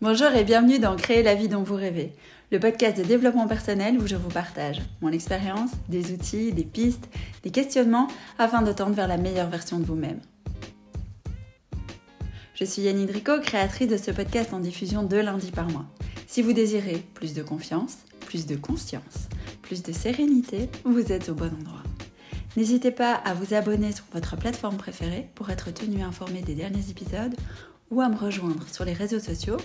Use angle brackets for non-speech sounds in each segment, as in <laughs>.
Bonjour et bienvenue dans Créer la vie dont vous rêvez, le podcast de développement personnel où je vous partage mon expérience, des outils, des pistes, des questionnements afin de tendre vers la meilleure version de vous-même. Je suis Yanni Drico, créatrice de ce podcast en diffusion deux lundis par mois. Si vous désirez plus de confiance, plus de conscience, plus de sérénité, vous êtes au bon endroit. N'hésitez pas à vous abonner sur votre plateforme préférée pour être tenu informé des derniers épisodes ou à me rejoindre sur les réseaux sociaux,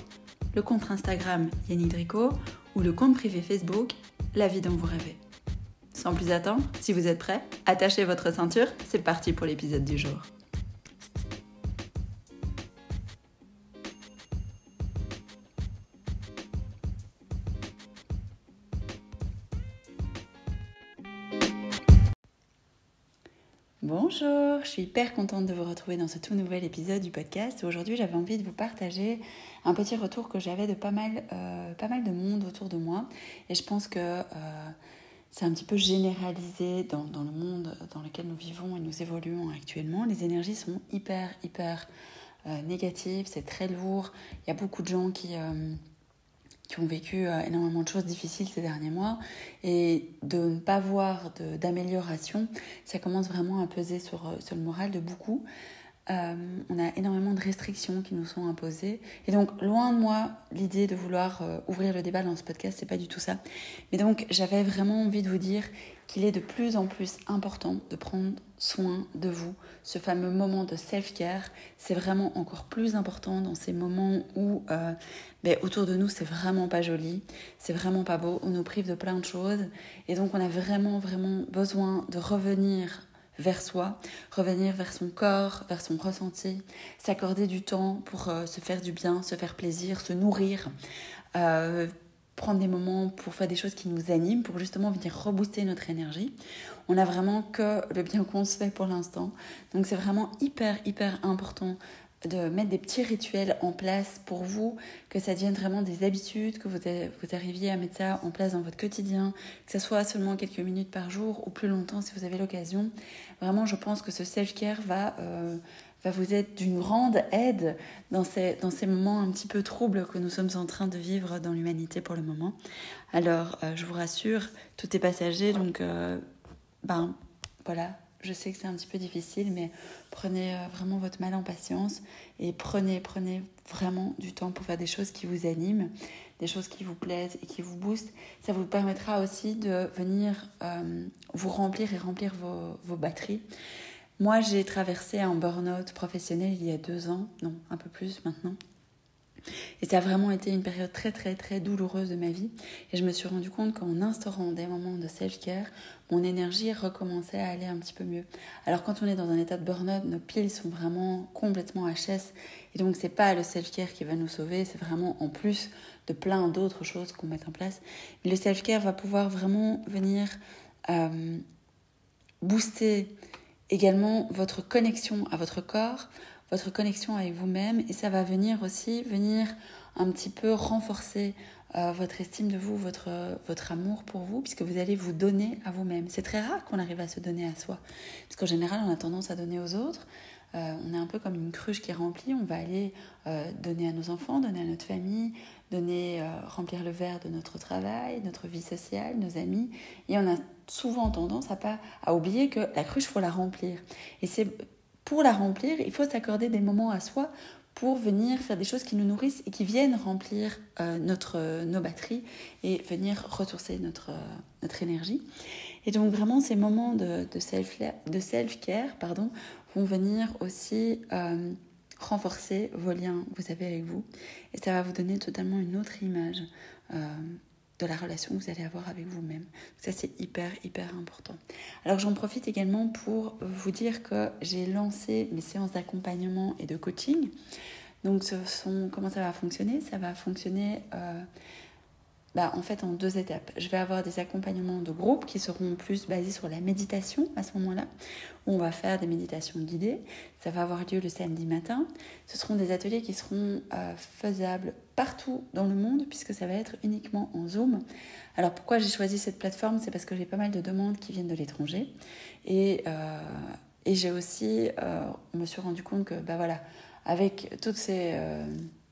le compte Instagram Yannick Drico ou le compte privé Facebook La vie dont vous rêvez. Sans plus attendre, si vous êtes prêts, attachez votre ceinture, c'est parti pour l'épisode du jour. Bonjour, je suis hyper contente de vous retrouver dans ce tout nouvel épisode du podcast. Aujourd'hui, j'avais envie de vous partager un petit retour que j'avais de pas mal, euh, de monde autour de moi. Et je pense que euh, c'est un petit peu généralisé dans, dans, le monde dans lequel nous vivons et nous évoluons actuellement. Les énergies sont hyper, hyper euh, négatives, c'est très lourd. Il y a beaucoup de gens qui qui ont vécu euh, énormément de choses difficiles ces derniers mois et de ne pas voir d'amélioration, ça commence vraiment à peser sur, euh, sur le moral de beaucoup. Euh, on a énormément de restrictions qui nous sont imposées. Et donc, loin de moi, l'idée de vouloir ouvrir le débat dans ce podcast, c'est pas du tout ça. Mais donc, j'avais vraiment envie de vous dire qu'il est de plus en plus important de prendre soin de vous. Ce fameux moment de self-care, c'est vraiment encore plus important dans ces moments où euh, ben, autour de nous, c'est vraiment pas joli, c'est vraiment pas beau, on nous prive de plein de choses. Et donc, on a vraiment, vraiment besoin de revenir vers soi, revenir vers son corps, vers son ressenti, s'accorder du temps pour euh, se faire du bien, se faire plaisir, se nourrir, euh, prendre des moments pour faire des choses qui nous animent, pour justement venir rebooster notre énergie. On n'a vraiment que le bien qu'on se fait pour l'instant. Donc c'est vraiment hyper, hyper important de mettre des petits rituels en place pour vous, que ça devienne vraiment des habitudes, que vous, vous arriviez à mettre ça en place dans votre quotidien, que ce soit seulement quelques minutes par jour ou plus longtemps si vous avez l'occasion. Vraiment, je pense que ce self-care va, euh, va vous être d'une grande aide dans ces, dans ces moments un petit peu troubles que nous sommes en train de vivre dans l'humanité pour le moment. Alors, euh, je vous rassure, tout est passager, donc euh, ben voilà, je sais que c'est un petit peu difficile, mais prenez euh, vraiment votre mal en patience et prenez, prenez vraiment du temps pour faire des choses qui vous animent, des choses qui vous plaisent et qui vous boostent. Ça vous permettra aussi de venir euh, vous remplir et remplir vos, vos batteries. Moi, j'ai traversé un burn-out professionnel il y a deux ans, non, un peu plus maintenant. Et ça a vraiment été une période très très très douloureuse de ma vie. Et je me suis rendu compte qu'en instaurant des moments de self-care, mon énergie recommençait à aller un petit peu mieux. Alors quand on est dans un état de burn-out, nos piles sont vraiment complètement HS. Et donc c'est pas le self-care qui va nous sauver, c'est vraiment en plus de plein d'autres choses qu'on met en place. Le self-care va pouvoir vraiment venir euh, booster également votre connexion à votre corps, votre connexion avec vous-même et ça va venir aussi venir un petit peu renforcer euh, votre estime de vous, votre, votre amour pour vous, puisque vous allez vous donner à vous-même. C'est très rare qu'on arrive à se donner à soi, parce qu'en général, on a tendance à donner aux autres. Euh, on est un peu comme une cruche qui est remplie, on va aller euh, donner à nos enfants, donner à notre famille, donner, remplir le verre de notre travail, notre vie sociale, nos amis, et on a souvent tendance à pas à oublier que la cruche faut la remplir. Et c'est pour la remplir, il faut s'accorder des moments à soi pour venir faire des choses qui nous nourrissent et qui viennent remplir euh, notre, nos batteries et venir ressourcer notre, euh, notre énergie. Et donc vraiment ces moments de, de self-care self pardon, vont venir aussi euh, renforcer vos liens que vous avez avec vous et ça va vous donner totalement une autre image de la relation que vous allez avoir avec vous-même. Ça, c'est hyper, hyper important. Alors, j'en profite également pour vous dire que j'ai lancé mes séances d'accompagnement et de coaching. Donc, ce sont, comment ça va fonctionner? Ça va fonctionner euh, bah, en fait en deux étapes. Je vais avoir des accompagnements de groupe qui seront plus basés sur la méditation à ce moment-là, où on va faire des méditations guidées. Ça va avoir lieu le samedi matin. Ce seront des ateliers qui seront euh, faisables partout dans le monde, puisque ça va être uniquement en Zoom. Alors pourquoi j'ai choisi cette plateforme? C'est parce que j'ai pas mal de demandes qui viennent de l'étranger. Et, euh, j'ai aussi, euh, me suis rendu compte que, bah voilà, avec toutes ces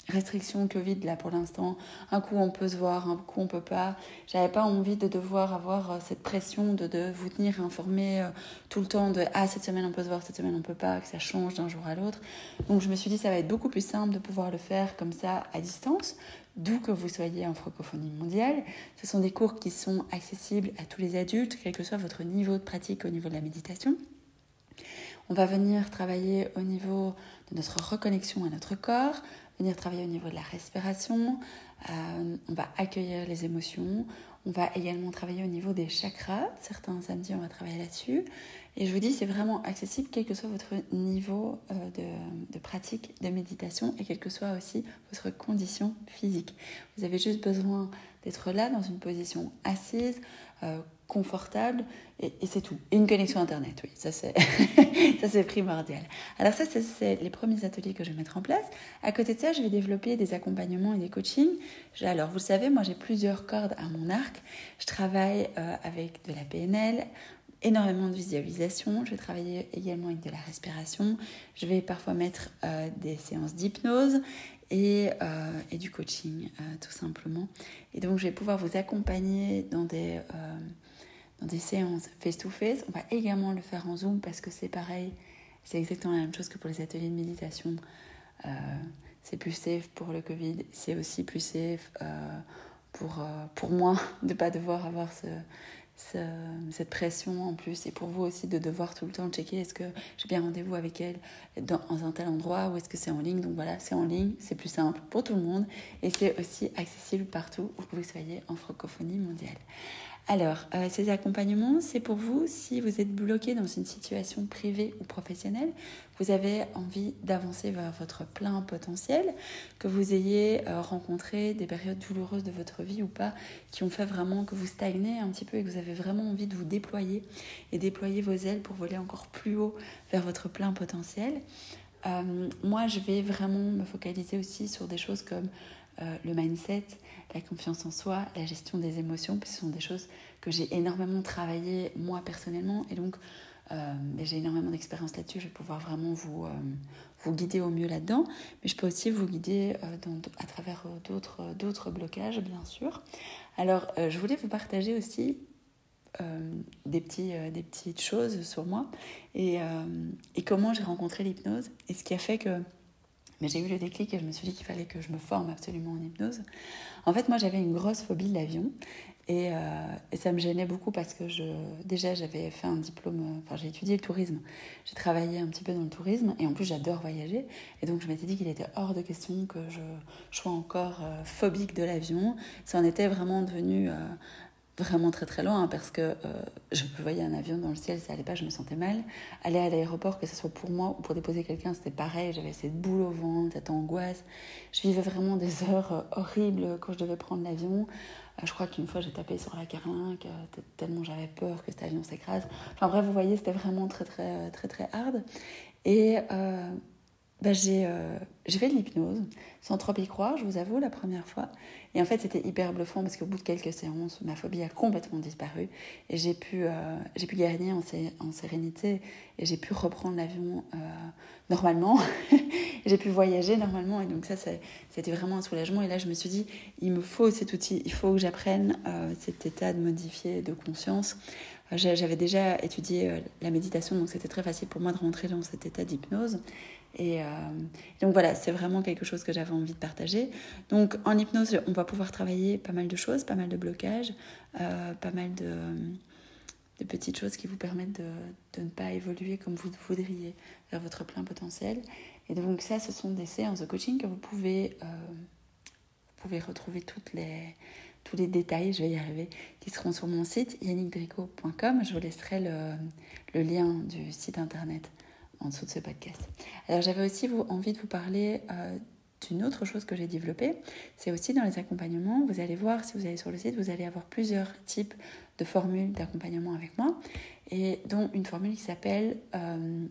restrictions Covid là pour l'instant. Un coup on peut se voir, un coup on peut pas. J'avais pas envie de devoir avoir euh, cette pression de, de vous tenir informé euh, tout le temps de ah cette semaine on peut se voir, cette semaine on peut pas, que ça change d'un jour à l'autre. Donc je me suis dit ça va être beaucoup plus simple de pouvoir le faire comme ça à distance, d'où que vous soyez en francophonie mondiale. Ce sont des cours qui sont accessibles à tous les adultes, quel que soit votre niveau de pratique au niveau de la méditation. On va venir travailler au niveau de notre reconnexion à notre corps, travailler au niveau de la respiration, euh, on va accueillir les émotions, on va également travailler au niveau des chakras. Certains samedis, on va travailler là-dessus. Et je vous dis, c'est vraiment accessible, quel que soit votre niveau euh, de, de, pratique de méditation et quelle que soit aussi votre condition physique. Vous avez juste besoin d'être là dans une position assise, euh, confortable et, c'est tout. Et une connexion Internet, oui, ça c'est, <laughs> ça c'est primordial. Alors ça, c'est les premiers ateliers que je vais mettre en place. À côté de ça, je vais développer des accompagnements et des coachings. Alors vous le savez, moi j'ai plusieurs cordes à mon arc. Je travaille euh, avec de la PNL, énormément de visualisation. Je vais travailler également avec de la respiration. Je vais parfois mettre euh, des séances d'hypnose et, et, du coaching, tout simplement. Et donc, je vais pouvoir vous accompagner dans des, dans des séances face-to-face. On va également le faire en Zoom parce que c'est pareil, c'est exactement la même chose que pour les ateliers de méditation. Euh, c'est plus safe pour le Covid, c'est aussi plus safe euh, pour, euh, pour moi <laughs> de ne pas devoir avoir ce, cette pression en plus et pour vous aussi de devoir tout le temps checker est-ce que j'ai bien rendez-vous avec elle dans, un tel endroit ou est-ce que c'est en ligne. Donc voilà, c'est en ligne, c'est plus simple pour tout le monde et c'est aussi accessible partout où vous soyez en francophonie mondiale. Alors, euh, ces accompagnements, c'est pour vous si vous êtes bloqué dans une situation privée ou professionnelle, vous avez envie d'avancer vers votre plein potentiel, que vous ayez euh, rencontré des périodes douloureuses de votre vie ou pas, qui ont fait vraiment que vous stagnez un petit peu et que vous avez vraiment envie de vous déployer et déployer vos ailes pour voler encore plus haut vers votre plein potentiel. Euh, moi, je vais vraiment me focaliser aussi sur des choses comme le mindset, la confiance en soi, la gestion des émotions, ce sont des choses que j'ai énormément travaillé moi personnellement, et donc euh, j'ai énormément d'expérience là-dessus, je vais pouvoir vraiment vous, euh, vous guider au mieux là-dedans, mais je peux aussi vous guider à travers d'autres blocages, bien sûr. Alors, je voulais vous partager aussi des, petites choses sur moi et comment j'ai rencontré l'hypnose et ce qui a fait que mais j'ai eu le déclic et je me suis dit qu'il fallait que je me forme absolument en hypnose. En fait, moi, j'avais une grosse phobie de l'avion. Et, euh, et, ça me gênait beaucoup parce que je, déjà j'avais fait un diplôme, enfin j'ai étudié le tourisme, j'ai travaillé un petit peu dans le tourisme et en plus j'adore voyager. Et donc je m'étais dit qu'il était hors de question que je, sois encore euh, phobique de l'avion. Ça en était vraiment devenu euh, vraiment très très loin parce que euh, je voyais un avion dans le ciel, ça allait pas, je me sentais mal. Aller à l'aéroport, que ce soit pour moi ou pour déposer quelqu'un, c'était pareil. J'avais cette boule au ventre, cette angoisse. Je vivais vraiment des <laughs> heures euh, horribles quand je devais prendre l'avion. Euh, je crois qu'une fois j'ai tapé sur la carlingue tellement j'avais peur que cet avion s'écrase. Enfin bref, vous voyez, c'était vraiment très très très très hard. Et bah, j'ai fait de l'hypnose sans trop y croire, je vous avoue, la première fois. Et en fait, c'était hyper bluffant parce qu'au bout de quelques séances, ma phobie a complètement disparu et j'ai pu, euh, j'ai pu gagner en, sérénité et j'ai pu reprendre l'avion euh, normalement. <laughs> j'ai pu voyager normalement et donc ça, c'était vraiment un soulagement. Et là, je me suis dit, il me faut cet outil, il faut que j'apprenne cet état de modifier de conscience. J'avais déjà étudié la méditation, donc c'était très facile pour moi de rentrer dans cet état d'hypnose. Et, euh, donc voilà, c'est vraiment quelque chose que j'avais envie de partager. Donc en hypnose, on va pouvoir travailler pas mal de choses, pas mal de blocages, euh, pas mal de, petites choses qui vous permettent de, de, ne pas évoluer comme vous voudriez vers votre plein potentiel. Et donc ça, ce sont des séances de coaching que vous pouvez, euh, vous pouvez retrouver toutes les, tous les détails, je vais y arriver, qui seront sur mon site yannickdrico.com. Je vous laisserai le, le lien du site internet en dessous de ce podcast. Alors j'avais aussi envie de vous parler euh, d'une autre chose que j'ai développée. C'est aussi dans les accompagnements. Vous allez voir, si vous allez sur le site, vous allez avoir plusieurs types de formules d'accompagnement avec moi, et dont une formule qui s'appelle euh,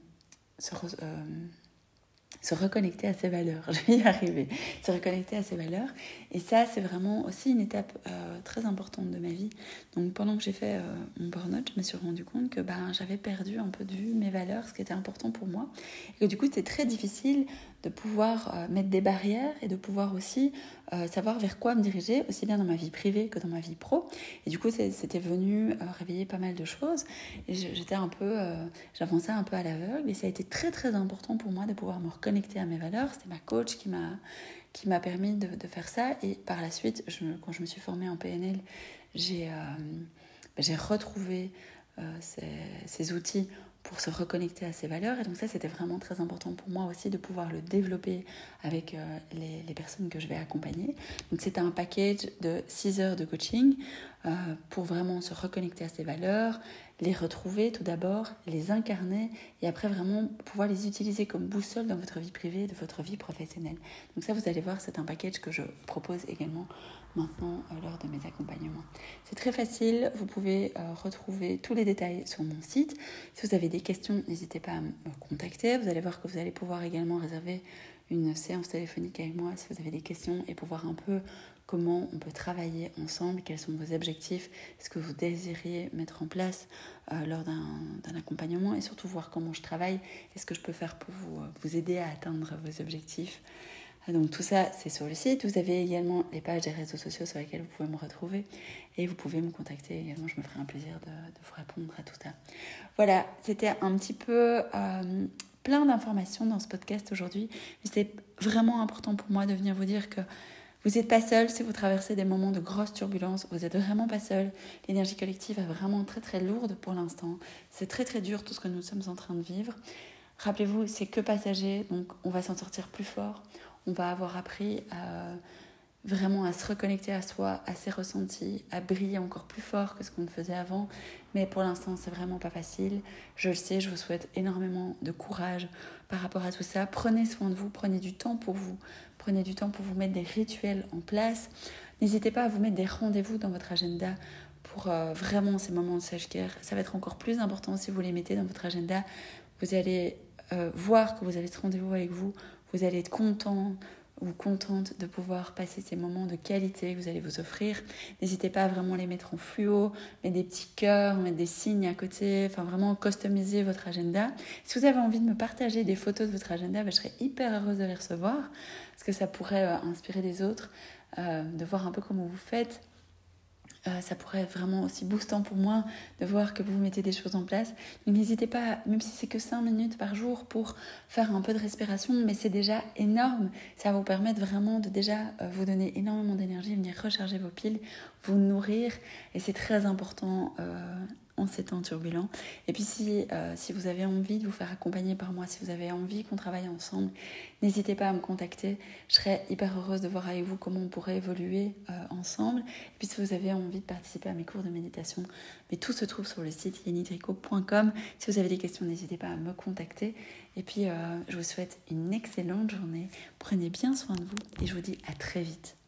se reconnecter à ses valeurs. <laughs> Je vais y arriver. Se reconnecter à ses valeurs. Et ça, c'est vraiment aussi une étape euh, très importante de ma vie. Donc pendant que j'ai fait euh, mon burn-out, je me suis rendu compte que ben, j'avais perdu un peu de vue mes valeurs, ce qui était important pour moi. Et que du coup, c'était très difficile de pouvoir euh, mettre des barrières et de pouvoir aussi savoir vers quoi me diriger, aussi bien dans ma vie privée que dans ma vie pro. Et du coup, c'était venu réveiller pas mal de choses. Et j'étais un peu, j'avançais un peu à l'aveugle. Et ça a été très très important pour moi de pouvoir me reconnecter à mes valeurs. C'était ma coach qui m'a qui m'a permis de, faire ça. Et par la suite, quand je me suis formée en PNL, j'ai euh, j'ai retrouvé euh, ces, outils pour se reconnecter à ses valeurs. Et donc ça, c'était vraiment très important pour moi aussi de pouvoir le développer avec euh, les, les, personnes que je vais accompagner. Donc c'était un package de 6 heures de coaching euh, pour vraiment se reconnecter à ses valeurs, les retrouver tout d'abord, les incarner et après vraiment pouvoir les utiliser comme boussole dans votre vie privée, de votre vie professionnelle. Donc ça, vous allez voir, c'est un package que je propose également maintenant euh, lors de mes très facile, vous pouvez euh, retrouver tous les détails sur mon site. Si vous avez des questions, n'hésitez pas à me contacter. Vous allez voir que vous allez pouvoir également réserver une séance téléphonique avec moi si vous avez des questions et pour voir un peu comment on peut travailler ensemble, quels sont vos objectifs, ce que vous désiriez mettre en place euh, lors d'un accompagnement et surtout voir comment je travaille et ce que je peux faire pour vous, vous aider à atteindre vos objectifs. Donc tout ça, c'est sur le site. Vous avez également les pages des réseaux sociaux sur lesquelles vous pouvez me retrouver. Et vous pouvez me contacter également. Je me ferai un plaisir de, vous répondre à tout ça. Voilà, c'était un petit peu euh, plein d'informations dans ce podcast aujourd'hui. C'est vraiment important pour moi de venir vous dire que vous n'êtes pas seul si vous traversez des moments de grosse turbulence. Vous n'êtes vraiment pas seul. L'énergie collective est vraiment très très lourde pour l'instant. C'est très très dur tout ce que nous sommes en train de vivre. Rappelez-vous, c'est que passager, donc on va s'en sortir plus fort on va avoir appris à, vraiment à se reconnecter à soi, à ses ressentis, à briller encore plus fort que ce qu'on faisait avant. Mais pour l'instant, c'est vraiment pas facile. Je le sais, je vous souhaite énormément de courage par rapport à tout ça. Prenez soin de vous, prenez du temps pour vous, prenez du temps pour vous mettre des rituels en place. N'hésitez pas à vous mettre des rendez-vous dans votre agenda pour euh, vraiment ces moments de self-care. Ça va être encore plus important si vous les mettez dans votre agenda. Vous allez euh, voir que vous avez ce rendez-vous avec vous, vous allez être content ou contente de pouvoir passer ces moments de qualité que vous allez vous offrir. N'hésitez pas à vraiment les mettre en fluo, mettre des petits cœurs, mettre des signes à côté, enfin vraiment customiser votre agenda. Si vous avez envie de me partager des photos de votre agenda, ben, je serais hyper heureuse de les recevoir parce que ça pourrait euh, inspirer les autres, euh, de voir un peu comment vous faites euh, ça pourrait être vraiment aussi boostant pour moi de voir que vous mettez des choses en place. N'hésitez pas, même si c'est que 5 minutes par jour pour faire un peu de respiration, mais c'est déjà énorme. Ça va vous permettre vraiment de déjà euh, vous donner énormément d'énergie, venir recharger vos piles, vous nourrir. Et c'est très important euh, ces temps turbulents. Et puis si, euh, si vous avez envie de vous faire accompagner par moi, si vous avez envie qu'on travaille ensemble, n'hésitez pas à me contacter. Je serais hyper heureuse de voir avec vous comment on pourrait évoluer euh, ensemble. Et puis si vous avez envie de participer à mes cours de méditation, mais tout se trouve sur le site yenidrico.com. Si vous avez des questions, n'hésitez pas à me contacter. Et puis euh, je vous souhaite une excellente journée. Prenez bien soin de vous et je vous dis à très vite.